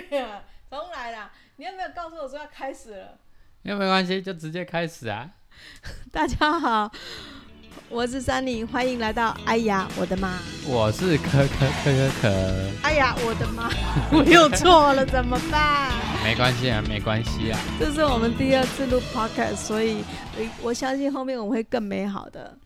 重来啦！你有没有告诉我说要开始了？那没关系，就直接开始啊！大家好，我是珊妮，欢迎来到。哎呀，我的妈！我是可可可可可。哎呀，我的妈！我又错了，怎么办？没关系啊，没关系啊。这是我们第二次录 podcast，所以我相信后面我们会更美好的。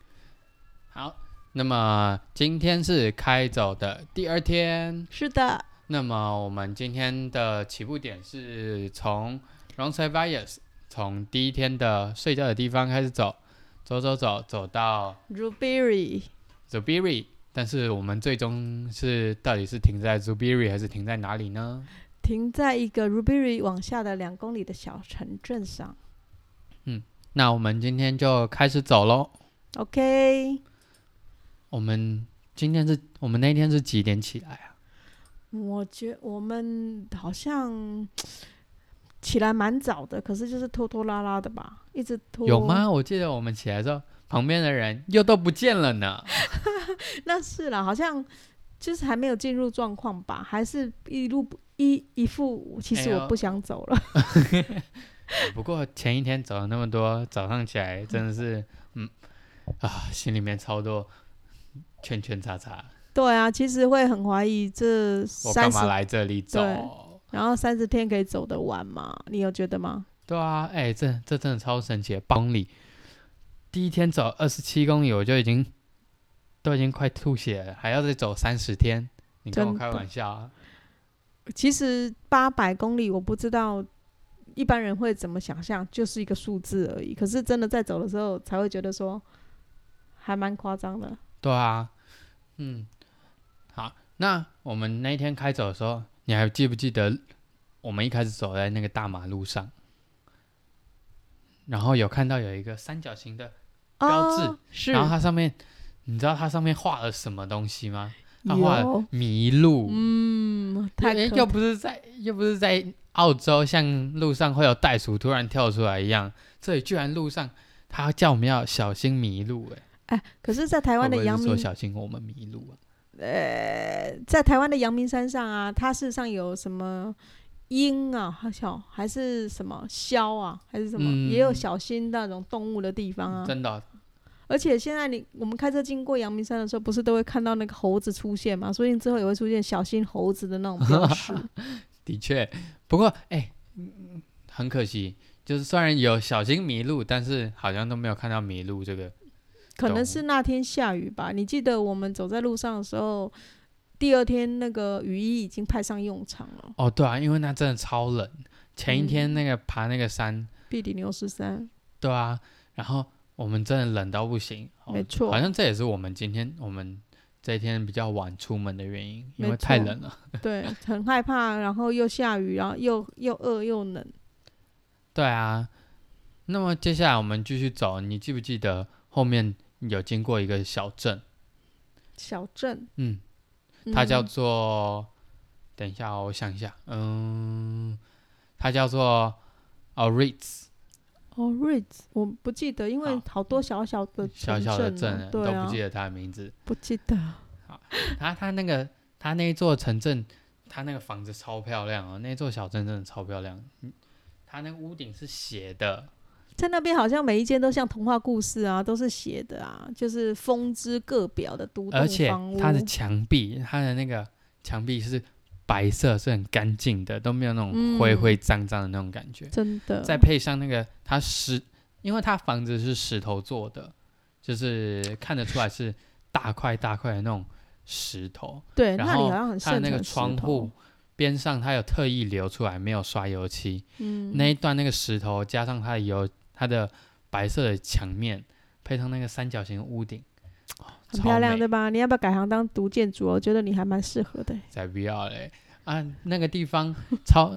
好，那么今天是开走的第二天。是的。那么我们今天的起步点是从 Roncesvalles，从第一天的睡觉的地方开始走，走走走走到 Zubiri，Zubiri，但是我们最终是到底是停在 Zubiri 还是停在哪里呢？停在一个 Zubiri 往下的两公里的小城镇上。嗯，那我们今天就开始走喽。OK。我们今天是我们那天是几点起来啊？我觉我们好像起来蛮早的，可是就是拖拖拉拉的吧，一直拖。有吗？我记得我们起来之后，旁边的人又都不见了呢。那是啦，好像就是还没有进入状况吧，还是一路一一副其实我不想走了。不过前一天走了那么多，早上起来真的是，嗯啊，心里面超多圈圈叉叉。对啊，其实会很怀疑这三十来这里走，然后三十天可以走得完吗？你有觉得吗？对啊，哎，这这真的超神奇，八公里第一天走二十七公里，我就已经都已经快吐血了，还要再走三十天，你跟我开玩笑啊？其实八百公里，我不知道一般人会怎么想象，就是一个数字而已。可是真的在走的时候，才会觉得说还蛮夸张的。对啊，嗯。好，那我们那一天开走的时候，你还记不记得我们一开始走在那个大马路上，然后有看到有一个三角形的标志，是，然后它上面，你知道它上面画了什么东西吗？它画麋鹿，嗯，太又不是在又不是在澳洲，像路上会有袋鼠突然跳出来一样，这里居然路上他叫我们要小心麋鹿，哎，哎，可是，在台湾的阳明说小心我们迷路啊。呃，在台湾的阳明山上啊，它事实上有什么鹰啊，好像还是什么枭啊，还是什么，也有小心那种动物的地方啊。真的。而且现在你我们开车经过阳明山的时候，不是都会看到那个猴子出现吗？所以之后也会出现小心猴子的那种标识。的确，不过哎，很可惜，就是虽然有小心迷路，但是好像都没有看到迷路这个。可能是那天下雨吧。你记得我们走在路上的时候，第二天那个雨衣已经派上用场了。哦，对啊，因为那真的超冷。前一天那个爬那个山，碧底牛石山。对啊，然后我们真的冷到不行。没错，好像这也是我们今天我们这一天比较晚出门的原因，因为太冷了。对，很害怕，然后又下雨，然后又又饿又冷。对啊，那么接下来我们继续走，你记不记得后面？有经过一个小镇，小镇，嗯，它叫做，等一下，我想一下，嗯，它叫做 o r i t z o r i t z 我不记得，因为好。多小小的小小的镇，都不记得它的名字，不记得。好，它它那个它那一座城镇，它那个房子超漂亮哦，那座小镇真的超漂亮，它那个屋顶是斜的。在那边好像每一间都像童话故事啊，都是写的啊，就是风之各表的独栋而且它的墙壁，它的那个墙壁是白色，是很干净的，都没有那种灰灰脏脏的那种感觉。真的。再配上那个它石，因为它房子是石头做的，就是看得出来是大块大块的那种石头。对，那里好像很它的那个窗户边上，它有特意留出来，没有刷油漆。嗯。那一段那个石头加上它的油。它的白色的墙面配上那个三角形屋顶，很漂亮，对吧？你要不要改行当独建筑？我觉得你还蛮适合的。才不要嘞！啊，那个地方超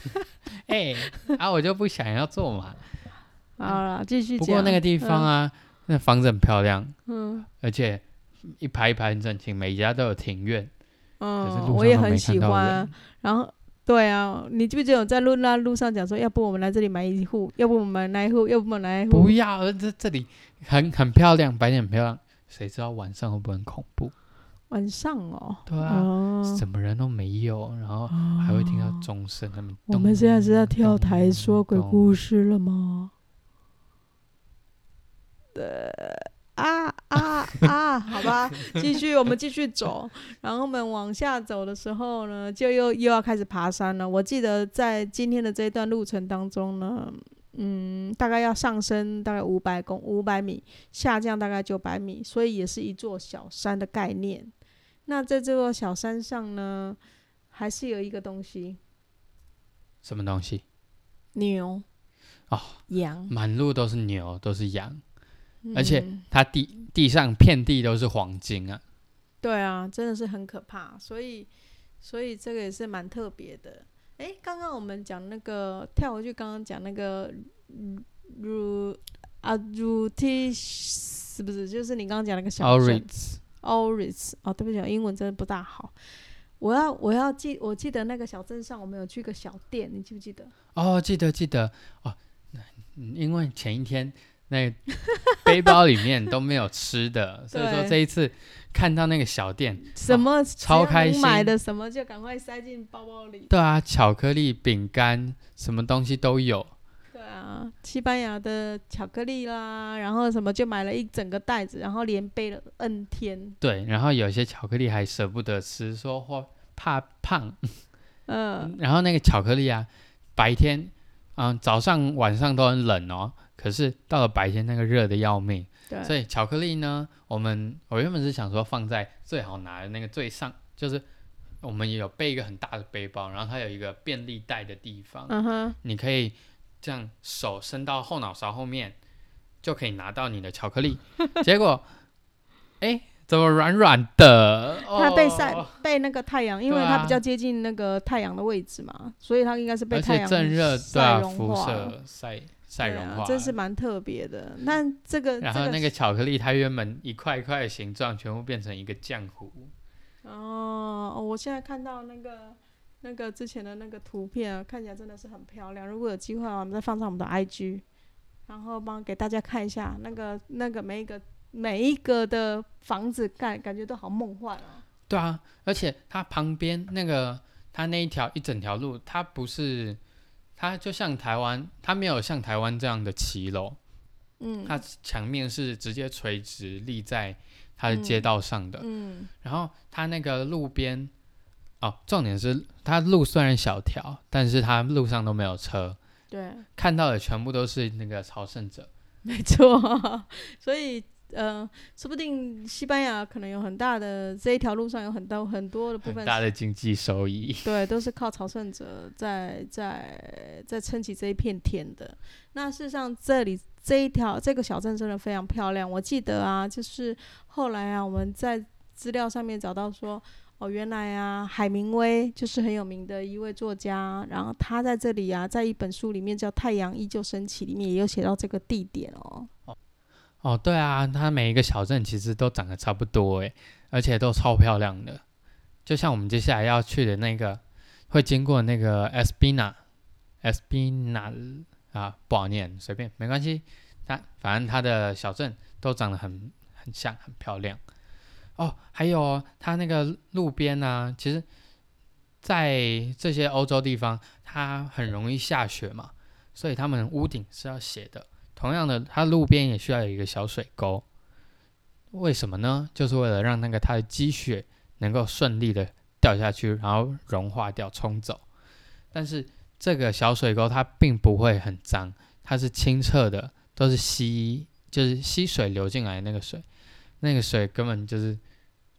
哎，啊，我就不想要做嘛。好了，继续。不过那个地方啊，那房子很漂亮，嗯，而且一排一排很整齐，每家都有庭院。嗯，我也很喜欢。然后。对啊，你记不记得我在路那路上讲说，要不我们来这里买一户，要不我们买一户，要不我们来一户。不要，这这里很很漂亮，白天很漂亮，谁知道晚上会不会很恐怖？晚上哦，对啊，什么人都没有，然后还会听到钟声。他们我们现在是在跳台说鬼故事了吗？的啊啊啊！好吧，继续，我们继续走。然后我们往下走的时候呢，就又又要开始爬山了。我记得在今天的这一段路程当中呢。嗯，大概要上升大概五百公五百米，下降大概九百米，所以也是一座小山的概念。那在这座小山上呢，还是有一个东西，什么东西？牛哦，羊，满路都是牛，都是羊，而且它地地上遍地都是黄金啊！对啊，真的是很可怕，所以所以这个也是蛮特别的。哎，刚刚我们讲那个跳回去，刚刚讲那个 ru 啊 ruti 是不是？就是你刚刚讲那个小镇 oris 哦，对不起，英文真的不大好。我要我要记，我记得那个小镇上我们有去个小店，你记不记得？哦，记得记得哦，因为前一天那背包里面都没有吃的，所以说这一次。看到那个小店，什么超开心，买的什么就赶快塞进包包里。对啊，巧克力、饼干，什么东西都有。对啊，西班牙的巧克力啦，然后什么就买了一整个袋子，然后连背了 N 天。对，然后有些巧克力还舍不得吃，说或怕胖。嗯。然后那个巧克力啊，白天，嗯，早上晚上都很冷哦，可是到了白天那个热的要命。对所以巧克力呢，我们我原本是想说放在最好拿的那个最上，就是我们也有背一个很大的背包，然后它有一个便利袋的地方，嗯哼，你可以这样手伸到后脑勺后面，就可以拿到你的巧克力。结果，哎，怎么软软的？它被晒被那个太阳，因为它比较接近那个太阳的位置嘛，所以它应该是被太阳正热对辐射晒。晒融化，这是蛮特别的。那这个，然后那个巧克力，它原本一块一块的形状，全部变成一个浆糊。哦，我现在看到那个那个之前的那个图片，看起来真的是很漂亮。如果有机会，我们再放上我们的 IG，然后帮给大家看一下那个那个每一个每一个的房子盖，感觉都好梦幻啊。对啊，而且它旁边那个它那一条一整条路，它不是。它就像台湾，它没有像台湾这样的骑楼，嗯，它墙面是直接垂直立在它的街道上的，嗯，然后它那个路边，哦，重点是它路虽然小条，但是它路上都没有车，对，看到的全部都是那个朝圣者，没错，所以。呃，说不定西班牙可能有很大的这一条路上有很多很多的部分大的经济收益，对，都是靠朝圣者在在在撑起这一片天的。那事实上，这里这一条这个小镇真的非常漂亮。我记得啊，就是后来啊，我们在资料上面找到说，哦，原来啊，海明威就是很有名的一位作家，然后他在这里啊，在一本书里面叫《太阳依旧升起》里面也有写到这个地点哦。哦，哦对啊，它每一个小镇其实都长得差不多诶，而且都超漂亮的。就像我们接下来要去的那个，会经过那个 Espina，Espina 啊，不好念，随便没关系。它反正它的小镇都长得很很像，很漂亮。哦，还有它那个路边呢，其实，在这些欧洲地方，它很容易下雪嘛，所以他们屋顶是要斜的。同样的，它路边也需要有一个小水沟，为什么呢？就是为了让那个它的积雪能够顺利的掉下去，然后融化掉、冲走。但是这个小水沟它并不会很脏，它是清澈的，都是溪，就是溪水流进来那个水，那个水根本就是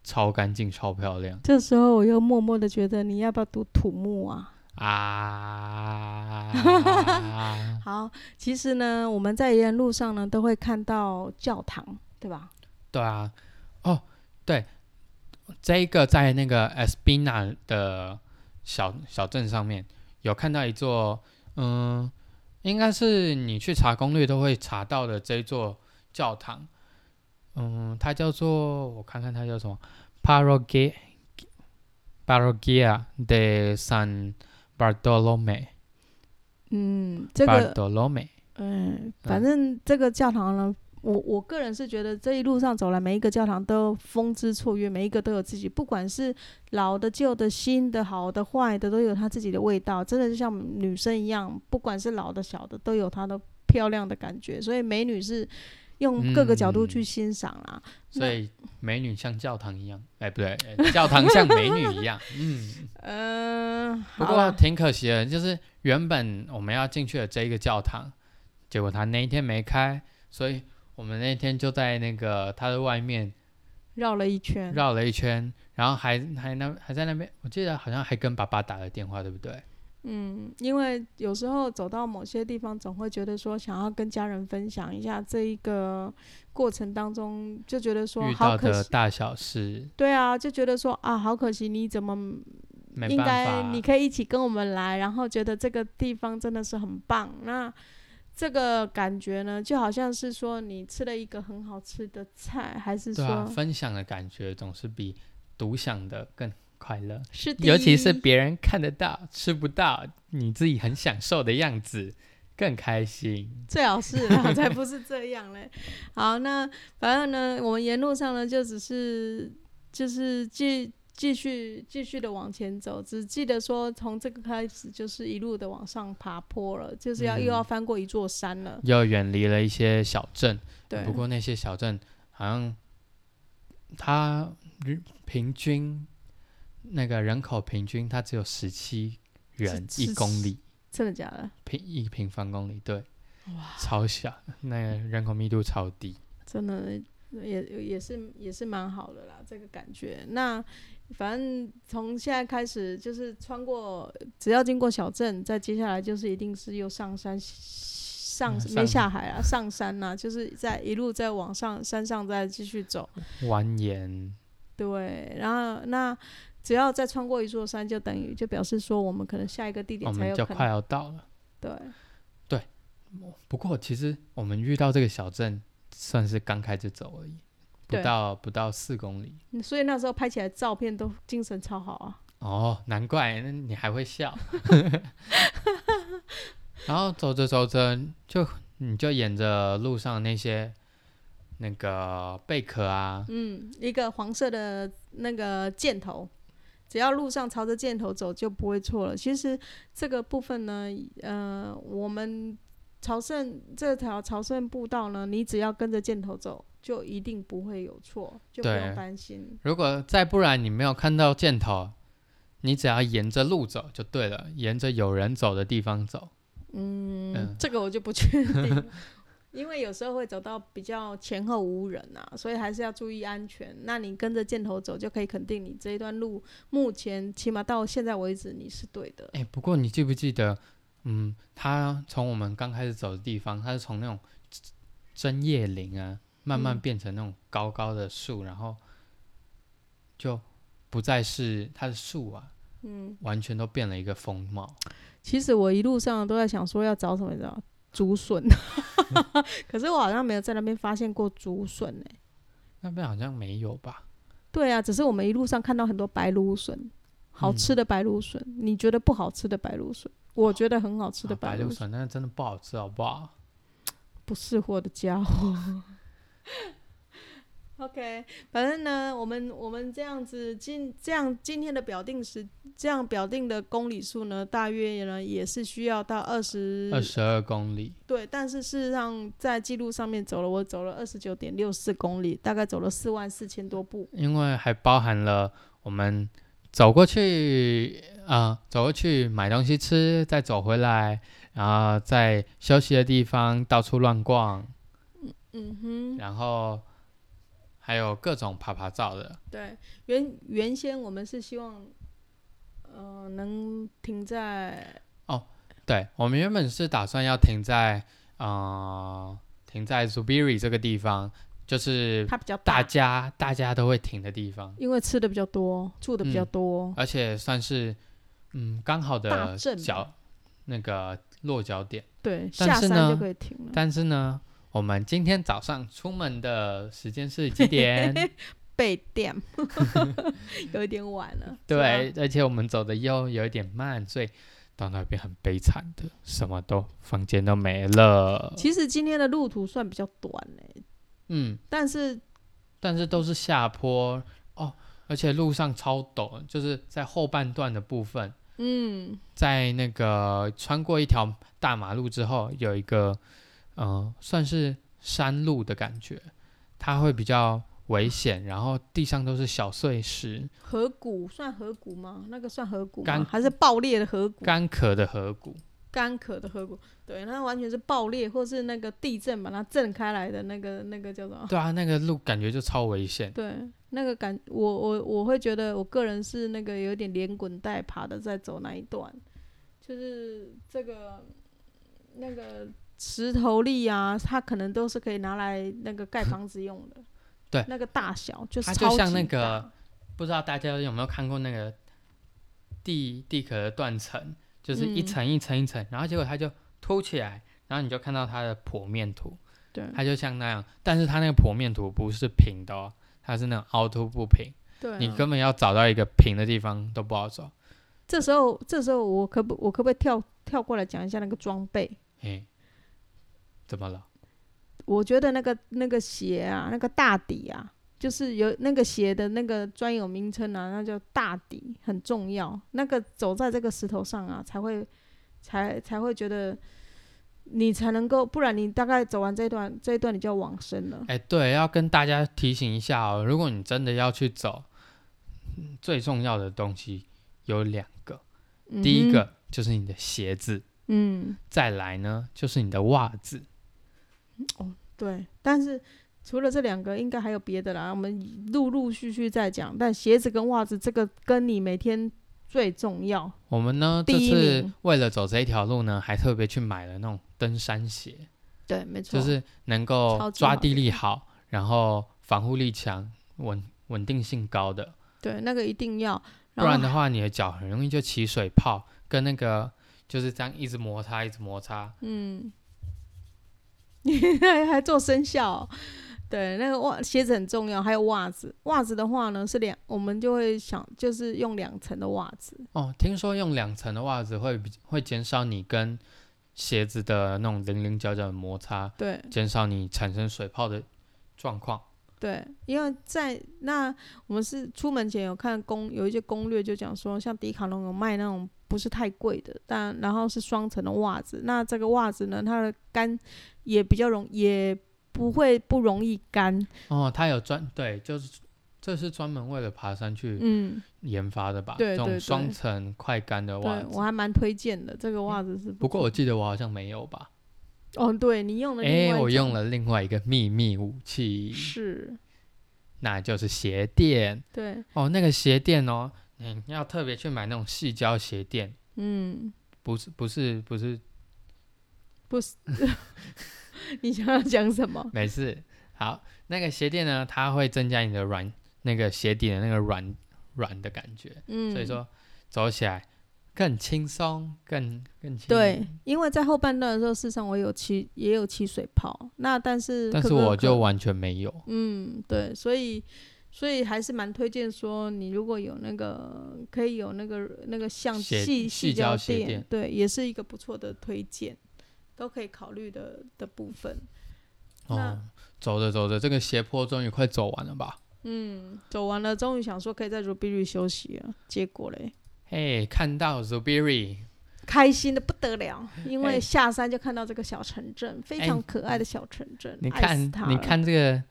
超干净、超漂亮。这时候我又默默的觉得，你要不要读土木啊？啊，好，其实呢，我们在沿路上呢都会看到教堂，对吧？对啊，哦，对，这一个在那个 Espina 的小小镇上面有看到一座，嗯，应该是你去查攻略都会查到的这一座教堂，嗯，它叫做我看看它叫什么，Parroquia Parroquia de San Bartolome，嗯，这个 Bartolome，嗯，反正这个教堂呢，我我个人是觉得这一路上走来，每一个教堂都风姿绰约，每一个都有自己，不管是老的、旧的、新的、好的、坏的，都有它自己的味道。真的就像女生一样，不管是老的、小的，都有它的漂亮的感觉。所以美女是用各个角度去欣赏啦。所以美女像教堂一样，哎，不对，呃教堂像美女一样。嗯，嗯，不过挺可惜的，就是原本我们要进去的这一个教堂，结果他那一天没开，所以我们那天就在那个他的外面绕了一圈，绕了一圈，然后还还那还在那边，我记得好像还跟爸爸打了电话，对不对？嗯，因为有时候走到某些地方，总会觉得说想要跟家人分享一下这一个过程当中，就觉得说遇到好可惜。的大小事，对啊，就觉得说啊，好可惜，你怎么应该你可以一起跟我们来，然后觉得这个地方真的是很棒。那这个感觉呢，就好像是说你吃了一个很好吃的菜，还是对啊，说、分享的感觉总是比独享的更快乐。是的，尤其是别人看得到、吃不到，你自己很享受的样子，更开心。最好是啦，才不是这样嘞。好，那反正呢，我们沿路上呢，就只是就是继继续继续的往前走，只记得说从这个开始就是一路的往上爬坡了，就是要、又要嗯翻过一座山了。又远离了一些小镇，对，不过那些小镇好像它平均那个人口平均，它只有十七人是一公里真的假的？平一平方公里，对，哇超小，那个人口密度超低。真的也也是也是蛮好的啦，这个感觉。那反正从现在开始，就是穿过，只要经过小镇，再接下来就是一定是又上山上嗯没下海啊，上山呐、就是在一路在往上山上再继续走。蜿蜒，对，然后那只要再穿过一座山，就等于就表示说我们可能下一个地我点才们就快能。要到了。对对，不过其实我们遇到这个小镇，算是刚开始走而已，不对到不到四公里。所以那时候拍起来照片都精神超好啊。哦，难怪那你还会笑。然后走着走着，就你就沿着路上那些那个贝壳啊，嗯，一个黄色的那个箭头，只要路上朝着箭头走就不会错了。其实这个部分呢，呃，我们朝圣这条朝圣步道呢，你只要跟着箭头走，就一定不会有错，就不用担心。如果再不然你没有看到箭头，你只要沿着路走就对了，沿着有人走的地方走。嗯，嗯这个我就不确定了。因为有时候会走到比较前后无人啊，所以还是要注意安全。那你跟着箭头走，就可以肯定你这一段路目前起码到现在为止你是对的。哎，不过你记不记得，嗯，他从我们刚开始走的地方，他是从那种针叶林啊，慢慢嗯变成那种高高的树，然后就不再是它的树啊，嗯，完全都变了一个风貌。其实我一路上都在想说要找什么，你知道竹笋，可是我好像没有在那边发现过竹笋呢。那边好像没有吧？对啊，只是我们一路上看到很多白芦笋，好嗯吃的白芦笋。你觉得不好吃的白芦笋，我觉得很好吃的啊白芦笋，芦笋那真的不好吃，好不好？不是货的家伙。OK，反正呢，我们我们这样子今这样今天的表定时，这样表定的公里数呢，大约呢也是需要到二十二十二公里，对，但是事实上在记录上面走了，我走了二十九点六四公里，大概走了四万四千多步。因为还包含了我们走过去啊、走过去买东西吃，再走回来，然后在休息的地方到处乱逛，嗯哼，然后还有各种爬爬照的。对，原原先我们是希望，呃，能停在哦对我们原本是打算要停在呃停在 Zubiri 这个地方，就是它比较大大，家大家都会停的地方，因为吃的比较多，住的比较嗯多。而且算是嗯刚好的脚那个落脚点。对，但是呢下山就可以停了。但是呢，我们今天早上出门的时间是几点？被电，有一点晚了。对，而且我们走的又有一点慢，所以到那边很悲惨的，什么都房间都没了。其实今天的路途算比较短嘞、嗯，但是但是都是下坡。哦，而且路上超陡，就是在后半段的部分，嗯，在那个穿过一条大马路之后，有一个呃，算是山路的感觉，它会比较危险，然后地上都是小碎石，河谷算河谷吗？那个算河谷干吗？还是爆裂的河谷？干渴的河谷。干渴的河谷？对，那完全是爆裂，或是那个地震把它震开来的那个那个叫什么？对啊，那个路感觉就超危险。对，那个感，我我我会觉得，我个人是那个有点连滚带爬的在走那一段，就是这个那个石头粒啊，它可能都是可以拿来那个盖房子用的。对。那个大小就是它就像那个不知道大家有没有看过那个地地壳的断层，就是一嗯层一层一层，然后结果它就凸起来，然后你就看到它的剖面图，对。它就像那样，但是它那个剖面图不是平的哦，它是那种凹凸不平，对啊、你根本要找到一个平的地方都不好找。这时候这时候我可不我可不可以跳跳过来讲一下那个装备？嘿，怎么了？我觉得那个那个鞋啊，那个大底啊，就是有那个鞋的那个专有名称啊，那叫大底，很重要。那个走在这个石头上啊，才会才才会觉得你才能够，不然你大概走完这一段这一段你就要往生了。哎，对，要跟大家提醒一下哦，如果你真的要去走，嗯最重要的东西有两个，第一嗯个就是你的鞋子，嗯，再来呢就是你的袜子。对，但是。除了这两个，应该还有别的啦。我们陆陆续续再讲。但鞋子跟袜子这个跟你每天最重要。我们呢这次为了走这一条路呢，还特别去买了那种登山鞋，对，没错，就是能够抓地力好，然后防护力强、稳稳定性高的。对那个一定要。后不然的话，你的脚很容易就起水泡，跟那个就是这样一直摩擦，一直摩擦。嗯，你 还还做生肖哦、对，那个袜鞋子很重要，还有袜子。袜子的话呢是两，我们就会想就是用两层的袜子。哦，听说用两层的袜子会比会减少你跟鞋子的那种零零角角的摩擦，对减少你产生水泡的状况。对，因为在那我们是出门前有看攻有一些攻略，就讲说像迪卡侬有卖那种不是太贵的，但然后是双层的袜子。那这个袜子呢，它的干也比较容，也不会不容易干。哦，它有专对，就是这是专门为了爬山去嗯，研发的吧？对对对这种双层快干的袜子。我还蛮推荐的，这个袜子是不过我记得我好像没有吧？哦，对你用了另哎，我用了另外一个秘密武器，是，那就是鞋垫。对，哦，那个鞋垫哦，你要特别去买那种细胶鞋垫，嗯，不是不是不是，不是，你想要讲什么？没事。好，那个鞋垫呢，它会增加你的软那个鞋底的那个软软的感觉，嗯，所以说走起来更轻松，更更轻。对，因为在后半段的时候，事实上我有起也有起水泡，那但是但是我就完全没有。嗯，对，所以所以还是蛮推荐说，你如果有那个可以有那个那个像鞋细细胶垫对，也是一个不错的推荐，都可以考虑的的部分。那哦，走着走着，这个斜坡终于快走完了吧？嗯，走完了，终于想说可以在 Rubiri 休息了，结果嘞，嘿，看到 Zubiri，开心的不得了，因为哎下山就看到这个小城镇，非哎常可爱的小城镇，你看你，看这个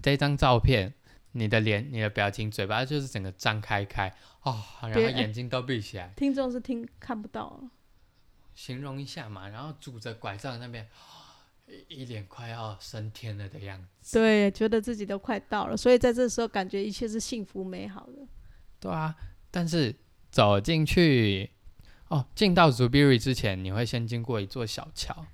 这张照片，你的脸、你的表情、嘴巴就是整个张开开哦，然后眼睛都闭起来，听众是听看不到了，形容一下嘛，然后拄着拐杖那边。一一脸快要升天了的样子，对，觉得自己都快到了，所以在这时候感觉一切是幸福美好的。对啊。但是走进去，哦，进到 Zubiri 之前，你会先经过一座小桥，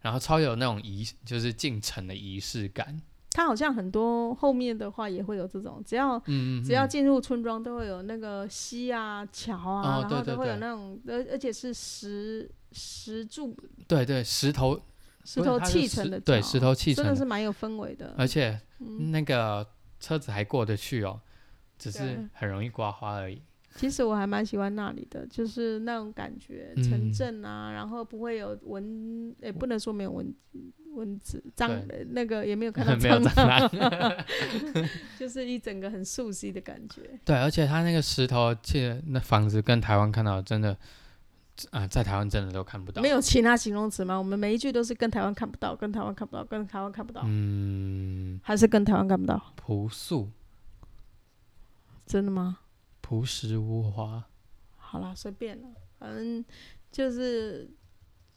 然后超有那种仪，就是进城的仪式感。它好像很多后面的话也会有这种，只要嗯嗯，只要嗯进入村庄都会有那个溪啊、桥啊，然后都会有那种，而而且是石石柱、对对，石头石头砌成的桥，对石头砌成的。的是蛮有氛围的。而且嗯，那个车子还过得去哦，只是很容易刮花而已。其实我还蛮喜欢那里的，就是那种感觉，城嗯镇啊，然后不会有蚊，也、不能说没有蚊蚊子，蟑那个也没有 看到蟑蟑螂，就是一整个很熟悉的感觉。对，而且它那个石头，记得那房子跟台湾看到的真的，啊、在台湾真的都看不到。没有其他形容词吗？我们每一句都是跟台湾看不到，跟台湾看不到，跟台湾看不到，嗯，还是跟台湾看不到？朴素、真的吗？朴实无华。好啦，随便了，反正就是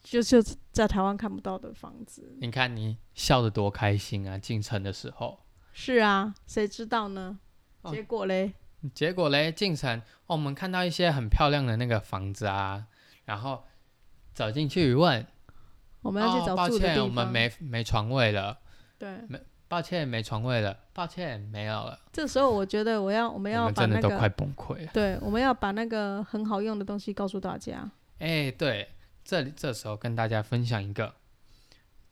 就就在台湾看不到的房子。你看你笑得多开心啊！进城的时候，是啊，谁知道呢？哦结果嘞，结果嘞，进城哦，我们看到一些很漂亮的那个房子啊，然后走进去一问，我们要去哦，抱找住的地歉，方。我们没没床位了，对，抱歉，没床位了，抱歉，没有了。这时候我觉得我要我们要把那们真的都快个崩溃了。对，我们要把那个很好用的东西告诉大家。哎，对，这里这时候跟大家分享一个，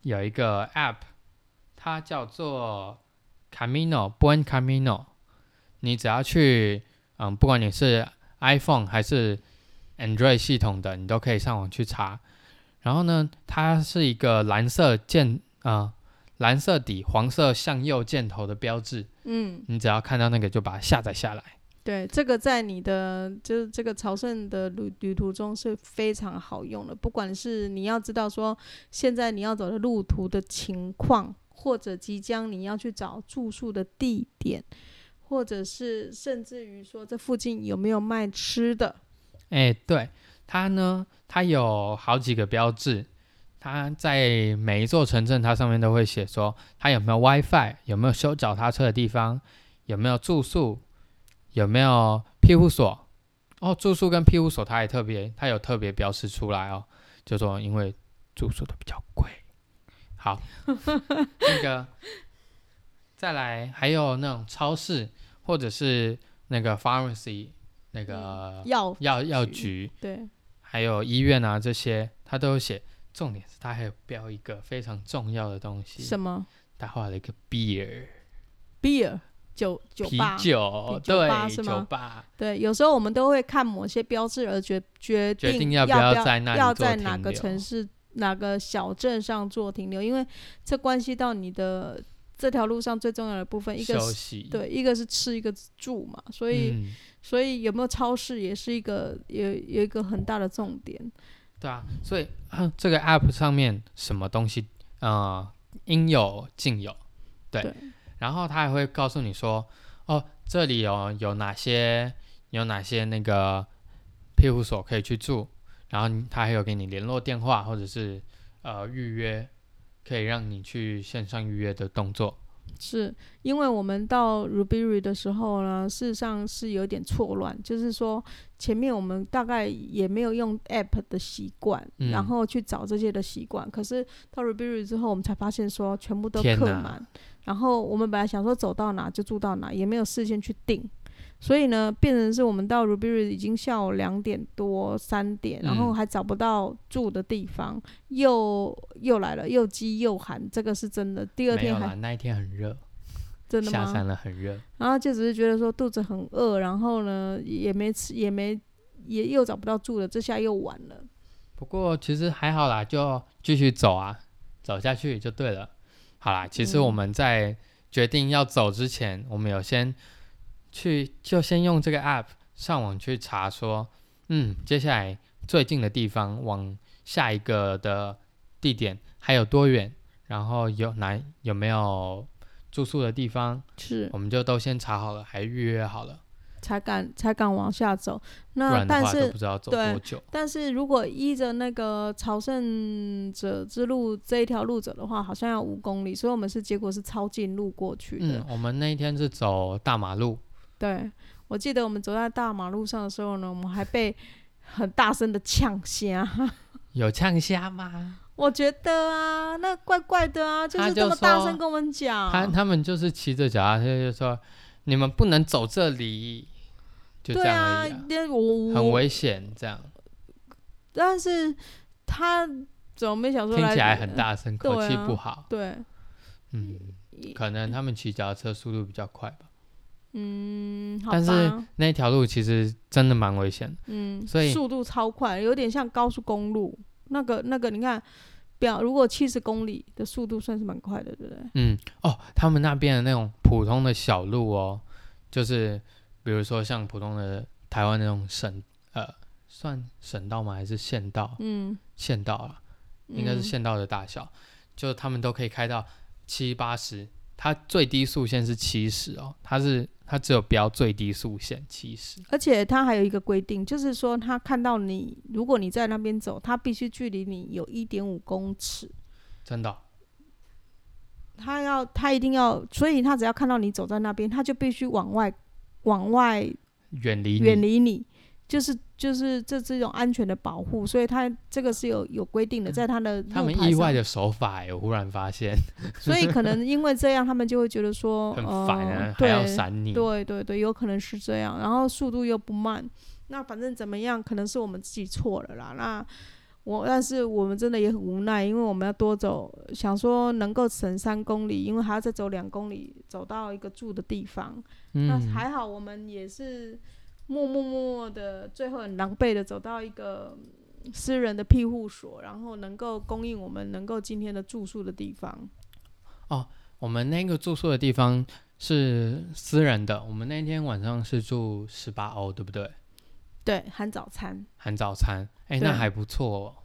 有一个 App，它叫做 Camino Buen Camino。你只要去，嗯，不管你是 iPhone 还是 Android 系统的，你都可以上网去查。然后呢，它是一个蓝色键啊、蓝色底黄色向右箭头的标志。嗯，你只要看到那个，就把它下载下来。对，这个在你的就是这个朝圣的旅旅途中是非常好用的。不管是你要知道说现在你要走的路途的情况，或者即将你要去找住宿的地点，或者是甚至于说这附近有没有卖吃的，哎，对，它呢，它有好几个标志，它在每一座城镇，它上面都会写说它有没有 WiFi，有没有修脚踏车的地方，有没有住宿，有没有庇护所。哦，住宿跟庇护所，它也特别，它有特别标示出来哦，就说因为住宿都比较贵。好，那个再来还有那种超市或者是那个 pharmacy 那个药药药局局，对还有医院啊这些，它都有写。重点是他还有标一个非常重要的东西，什么？他画了一个 beer beer 酒酒啤吧。酒，啤酒吧对，是吗？酒吧，对，有时候我们都会看某些标志而决决决定要要不要要在那要在哪个城市、哪个小镇上做停留，因为这关系到你的这条路上最重要的部分，一个是，对，一个是吃，一个是住嘛，所以、嗯，所以有没有超市也是一个有有一个很大的重点。对啊，所以、啊这个 app 上面什么东西，呃，应有尽有，对，对然后他还会告诉你说，哦，这里有有哪些有哪些那个庇护所可以去住，然后你他还有给你联络电话或者是呃预约，可以让你去线上预约的动作。是因为我们到 Rubiri 的时候呢，事实上是有点错乱，就是说前面我们大概也没有用 App 的习惯，嗯然后去找这些的习惯。可是到 Rubiri 之后，我们才发现说全部都客满，然后我们本来想说走到哪就住到哪，也没有事先去定。所以呢，变成是我们到 Rubiri 已经下午两点多三点，然后嗯还找不到住的地方，又又来了，又饥又寒，这个是真的。第二天还没有，那一天很热，真的吗？下山了很热。然后就只是觉得说肚子很饿，然后呢也没吃，也没也又找不到住的，这下又晚了。不过其实还好啦，就继续走啊，走下去就对了。好啦，其实嗯我们在决定要走之前，我们有先去就先用这个 app 上网去查说，嗯，接下来最近的地方往下一个的地点还有多远，然后有哪有没有住宿的地方，是我们就都先查好了，还预约好了，才敢才敢往下走。那但是不知道走对多久。但是如果依着那个朝圣者之路这一条路走的话，好像要五公里，所以我们是结果是超近路过去的。嗯，我们那一天是走大马路，对，我记得我们走在大马路上的时候呢，我们还被很大声的呛虾。有呛虾吗？我觉得啊，那怪怪的啊，就是这么大声跟我们讲。他他们就是骑着脚踏车就说你们不能走这里，就这对啊样而已、啊，，那我我很危险，这样但是他怎么没想说来听起来很大声，口气对啊不好。对，嗯，可能他们骑脚踏车速度比较快吧。嗯，但是，那条路其实真的蛮危险的。嗯，所以速度超快，有点像高速公路。那个那个，你看表，如果七十公里的速度算是蛮快的，对不对？嗯，哦，他们那边的那种普通的小路哦，就是比如说像普通的台湾那种省呃，算省道吗？还是县道？嗯，县道啊，应该是嗯县道的大小，就他们都可以开到七八十，它最低速限是七十哦，它是它只有标最低速限七十。而且它还有一个规定，就是说他看到你，如果你在那边走，他必须距离你有一点五公尺。真的哦、他要，他一定要，所以他只要看到你走在那边，他就必须往外，往外远离远，离你，就是就是这这种安全的保护，所以他这个是有有规定的，在他的嗯他们意外的手法欸，我忽然发现 所以可能因为这样，他们就会觉得说，很呃，烦啊，还要对闪你。对对对，有可能是这样，然后速度又不慢，那反正怎么样，可能是我们自己错了啦。那我，但是我们真的也很无奈，因为我们要多走，想说能够省三公里，因为还要再走两公里，走到一个住的地方。那嗯，还好，我们也是默默默默的，最后很狼狈的走到一个私人的庇护所，然后能够供应我们能够今天的住宿的地方。哦我们那个住宿的地方是私人的，我们那天晚上是住十八欧，对不对？对，含早餐。含早餐，哎，对那还不错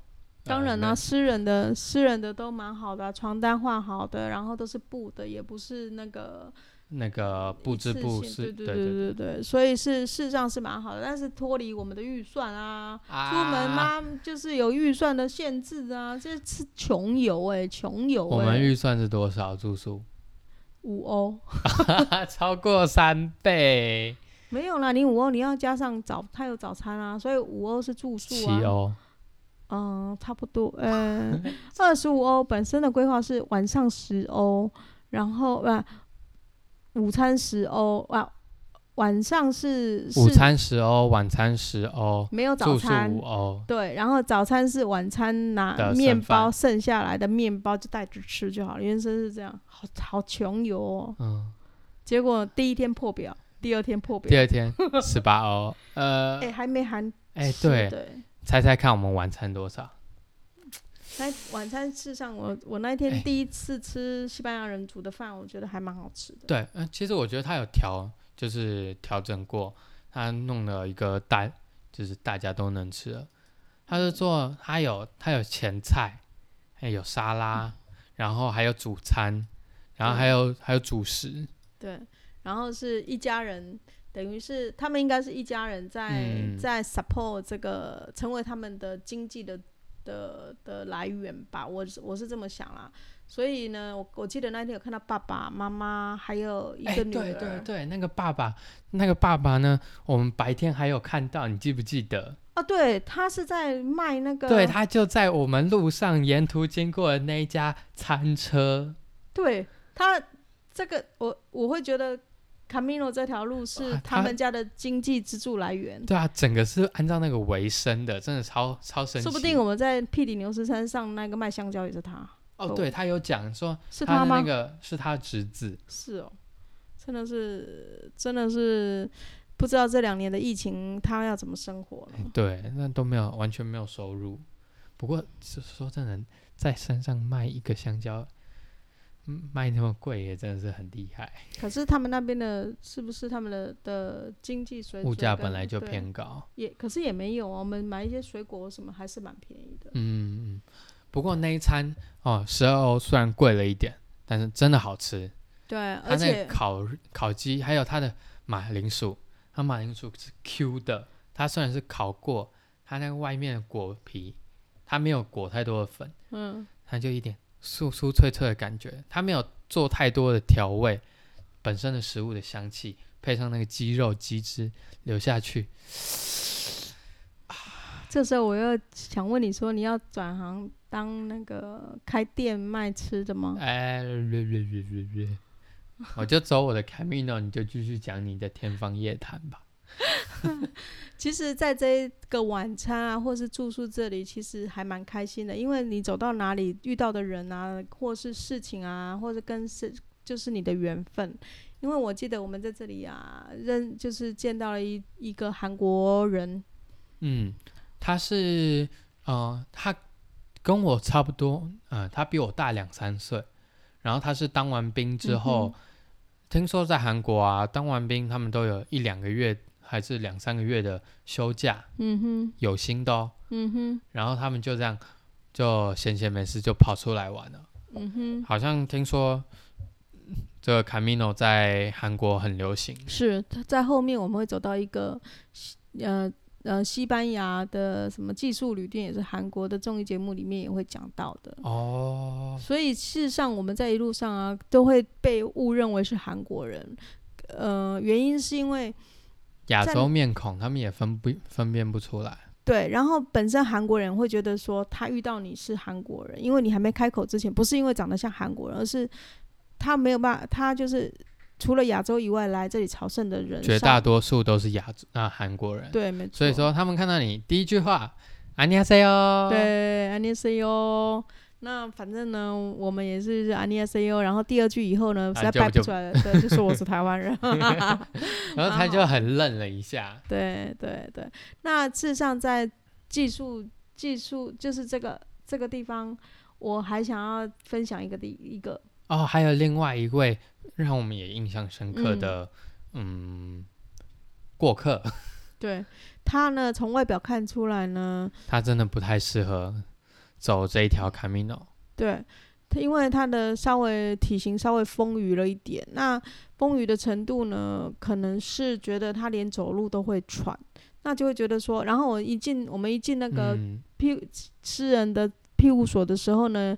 当然啦、那私人的私人的都蛮好的啊、床单换好的，然后都是布的，也不是那个那个布一次织布性是，对对对对对，所以是事实上是蛮好的，但是脱离我们的预算啊，啊出门嘛就是有预算的限制啊，这是穷游哎、穷游我们哎、预算是多少住宿？五欧 超过三倍，没有啦，你五欧你要加上早，它有早餐啊，所以五欧是住宿啊七啊，欧。嗯，差不多，呃，二十五欧本身的规划是晚上十欧，然后啊、午餐十欧啊，晚上是是午餐十欧，晚餐十欧，没有早餐五，欧。对，然后早餐是晚餐拿面包剩下来的面包就带着吃就好了，原生是这样，好好穷游哦。嗯，结果第一天破表，第二天破表，第二天十八欧。呃哎、，还没含哎，吃对，对。猜猜看我们晚餐多少？那晚餐事实上我，我那哎天第一次吃西班牙人煮的饭，我觉得还蛮好吃的。对，嗯、其实我觉得他有调，就是调整过，他弄了一个大，就是大家都能吃的。他是做，他有他有前菜，还有沙拉，然后还有主餐，然后还有还有主食。对，然后是一家人，等于是他们应该是一家人在、嗯在 support 这个，成为他们的经济的的的来源吧。我是我是这么想啦。所以呢，我我记得那天有看到爸爸妈妈还有一哎，个女儿，对对对，那个爸爸，那个爸爸呢？我们白天还有看到，你记不记得？啊，对他是在卖那个，对他就在我们路上沿途经过的那一家餐车。对他这个我我会觉得 Camino 这条路是他他们家的经济支柱来源。对啊，整个是按照那个为生的，真的超超神奇。说不定我们在屁里牛斯山上那个卖香蕉也是他，哦，对他有讲说是他吗？那个是他侄子，是哦，真的是真的是不知道这两年的疫情他要怎么生活了。对，那都没有完全没有收入。不过说说真的，在山上卖一个香蕉，嗯卖那么贵也真的是很厉害。可是他们那边的是不是他们的的经济水准物价本来就偏高，也可是也没有啊，我们买一些水果什么还是蛮便宜的。嗯嗯。不过那一餐哦，十二欧虽然贵了一点，但是真的好吃。对，而且个烤烤鸡，还有它的马铃薯，它马铃薯是 Q 的，它虽然是烤过，它那个外面的果皮，它没有裹太多的粉，嗯，它就一点酥酥脆脆的感觉，它没有做太多的调味，本身的食物的香气配上那个鸡肉鸡汁流下去，这时候我又想问你说，你要转行当那个开店卖吃的吗？哎，略略略略略，我就走我的 Camino，你就继续讲你的天方夜谭吧。其实，在这个晚餐啊，或是住宿这里，其实还蛮开心的，因为你走到哪里遇到的人啊，或是事情啊，或者跟是就是你的缘分。因因为我记得我们在这里啊，认就是见到了一一个韩国人，嗯，他是呃，他跟我差不多，呃，他比我大两三岁，然后他是当完兵之后，嗯听说在韩国啊，当完兵他们都有一两个月还是两三个月的休假，嗯哼，有薪的哦，嗯哼，然后他们就这样就闲闲没事就跑出来玩了，嗯哼，好像听说这个 Camino 在韩国很流行，是他在后面我们会走到一个西呃呃西班牙的什么技术旅店，也是韩国的综艺节目里面也会讲到的。哦，所以事实上我们在一路上啊，都会被误认为是韩国人。呃，原因是因为在亚洲面孔他们也分不分辨不出来。对，然后本身韩国人会觉得说他遇到你是韩国人，因为你还没开口之前，不是因为长得像韩国人，而是他没有办法，他就是除了亚洲以外来这里朝圣的人，绝大多数都是亚洲啊韩国人，对，没错。所以说他们看到你第一句话，안녕하세요，，对，안녕하세요。 那反正呢我们也是阿安尼亚 cu 然后第二句以后呢实在拍不出来了对就说我是台湾人。然后他就很愣了一下。对对对。那事实上在技术技术就是这个这个地方我还想要分享一个第一个哦还有另外一位让我们也印象深刻的嗯过客。对他呢从外表看出来呢他真的不太适合走这一条 Camino，对。他因为他的稍微体型稍微丰腴了一点，那丰腴的程度呢，可能是觉得他连走路都会喘，那就会觉得说，然后我一进我们一进那个嗯，庇私人的庇护所的时候呢，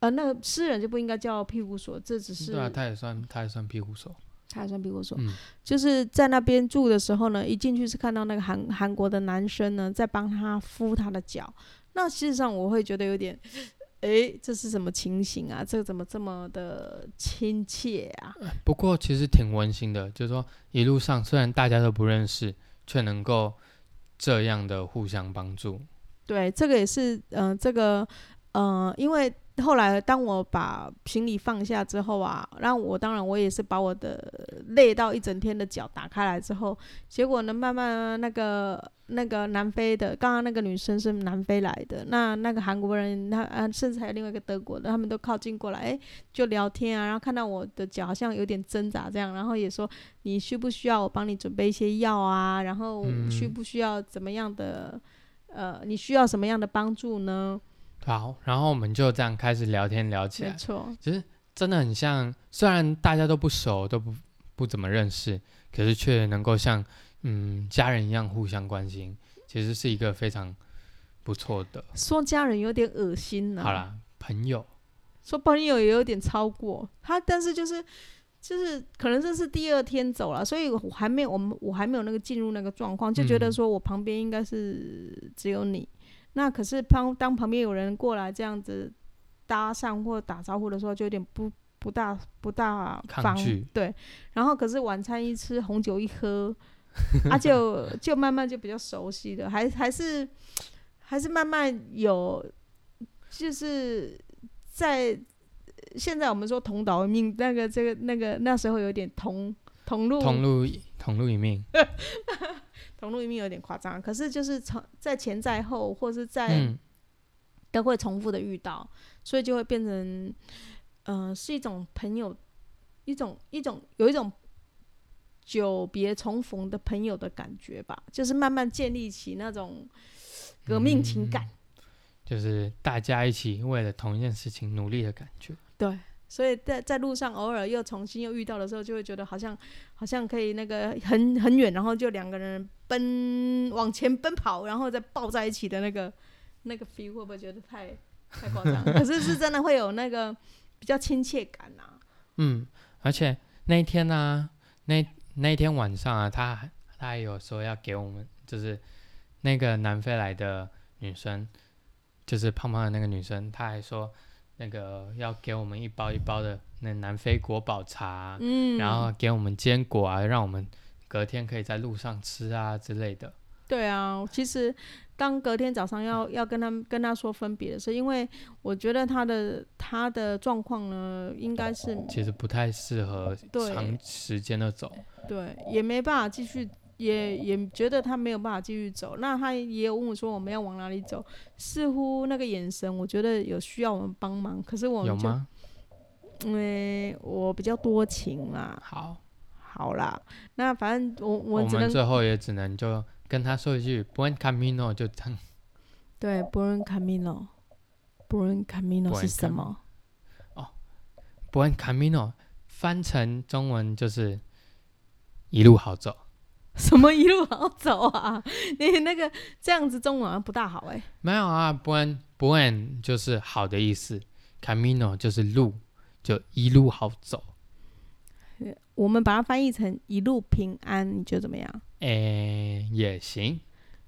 呃，那个私人就不应该叫庇护所，这只是对啊，他也算他也算庇护所，他还算庇护所，嗯，就是在那边住的时候呢，一进去是看到那个韩韩国的男生呢在帮他敷他的脚，那事实上我会觉得有点，诶，这是什么情形啊？这个怎么这么的亲切啊？不过其实挺温馨的，就是说一路上虽然大家都不认识，却能够这样的互相帮助，对，这个也是，嗯、这个，呃，因为后来当我把行李放下之后啊，然后我当然我也是把我的累到一整天的脚打开来之后，结果呢，慢慢那个那个南非的，刚刚那个女生是南非来的，那那个韩国人，他啊，甚至还有另外一个德国的，他们都靠近过来，哎，就聊天啊，然后看到我的脚好像有点挣扎这样，然后也说你需不需要我帮你准备一些药啊，然后嗯需不需要怎么样的。呃，你需要什么样的帮助呢？好，然后我们就这样开始聊天聊起来，没错，其实真的很像，虽然大家都不熟，都不不怎么认识，可是却能够像嗯家人一样互相关心，其实是一个非常不错的。说家人有点恶心呢、好，啦，朋友，说朋友也有点超过他，但是就是就是可能这是第二天走了，所以我还没有我们我还没有那个进入那个状况，就觉得嗯说我旁边应该是只有你。那可是当当旁边有人过来这样子搭讪或打招呼的时候，就有点不不大不大方对。然后可是晚餐一吃，红酒一喝，啊 就就慢慢就比较熟悉了，还还是还是慢慢有，就是在现在我们说同岛一命，那个这个那个那时候有点同同路。同路同路一命，同路一命有点夸张，可是就是从在前在后或是在、嗯，都会重复的遇到，所以就会变成，呃，是一种朋友，一种一种有一种久别重逢的朋友的感觉吧，就是慢慢建立起那种革命情感。就是大家一起为了同一件事情努力的感觉。对，所以在在路上偶尔又重新又遇到的时候，就会觉得好像好像可以那个很很远，然后就两个人奔往前奔跑，然后再抱在一起的那个那个 feel，会不会觉得太太夸张？可是是真的会有那个比较亲切感啊。嗯，而且那一天呢、那那一天晚上啊，他还他还有说要给我们，就是那个南非来的女生，就是胖胖的那个女生，她还说那个要给我们一包一包的那南非国宝茶，嗯，然后给我们坚果啊，让我们隔天可以在路上吃啊之类的。对啊，其实当隔天早上要要跟他们跟他说分别的时候，因为我觉得他的他的状况呢，应该是其实不太适合长时间的走。对，也没办法继续，也也觉得他没有办法继续走。那他也有问我说我们要往哪里走，似乎那个眼神，我觉得有需要我们帮忙，可是我们就有吗？因为我比较多情啦，好，好啦，那反正我我我只能们最后也只能就跟他说一句 “buen camino”，就这样。对 Buen Camino，Buen Camino 是什么？哦 “buen camino” 翻成中文就是一路好走。什么一路好走啊？你那个这样子中文好像不大好哎、没有啊，“buen buen” 就是好的意思，“camino” 就是路，就一路好走。我们把它翻译成一路平安，你觉得怎么样？诶，也行。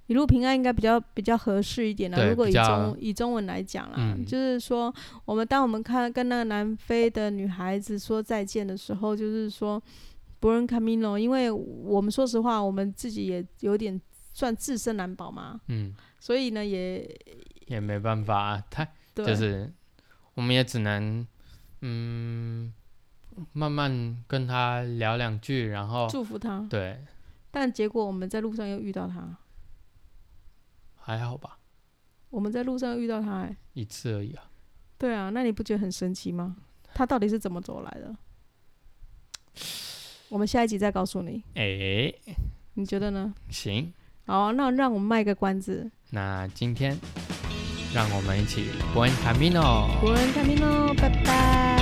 一路平安应该比较比较合适一点啦。如果以中以中文来讲啦，嗯就是说，我们当我们看跟那个南非的女孩子说再见的时候，就是说 “Buen Camino”，因为我们说实话，我们自己也有点算自身难保嘛，嗯，所以呢，也也没办法，太，就是我们也只能嗯慢慢跟他聊两句，然后祝福他。对但结果我们在路上又遇到他，还好吧，我们在路上遇到他、欸，一次而已啊。对啊，那你不觉得很神奇吗？他到底是怎么走来的？我们下一集再告诉你。哎，你觉得呢？行，好，那让我们卖个关子。那今天，让我们一起 Buen Camino。Buen Camino，拜拜。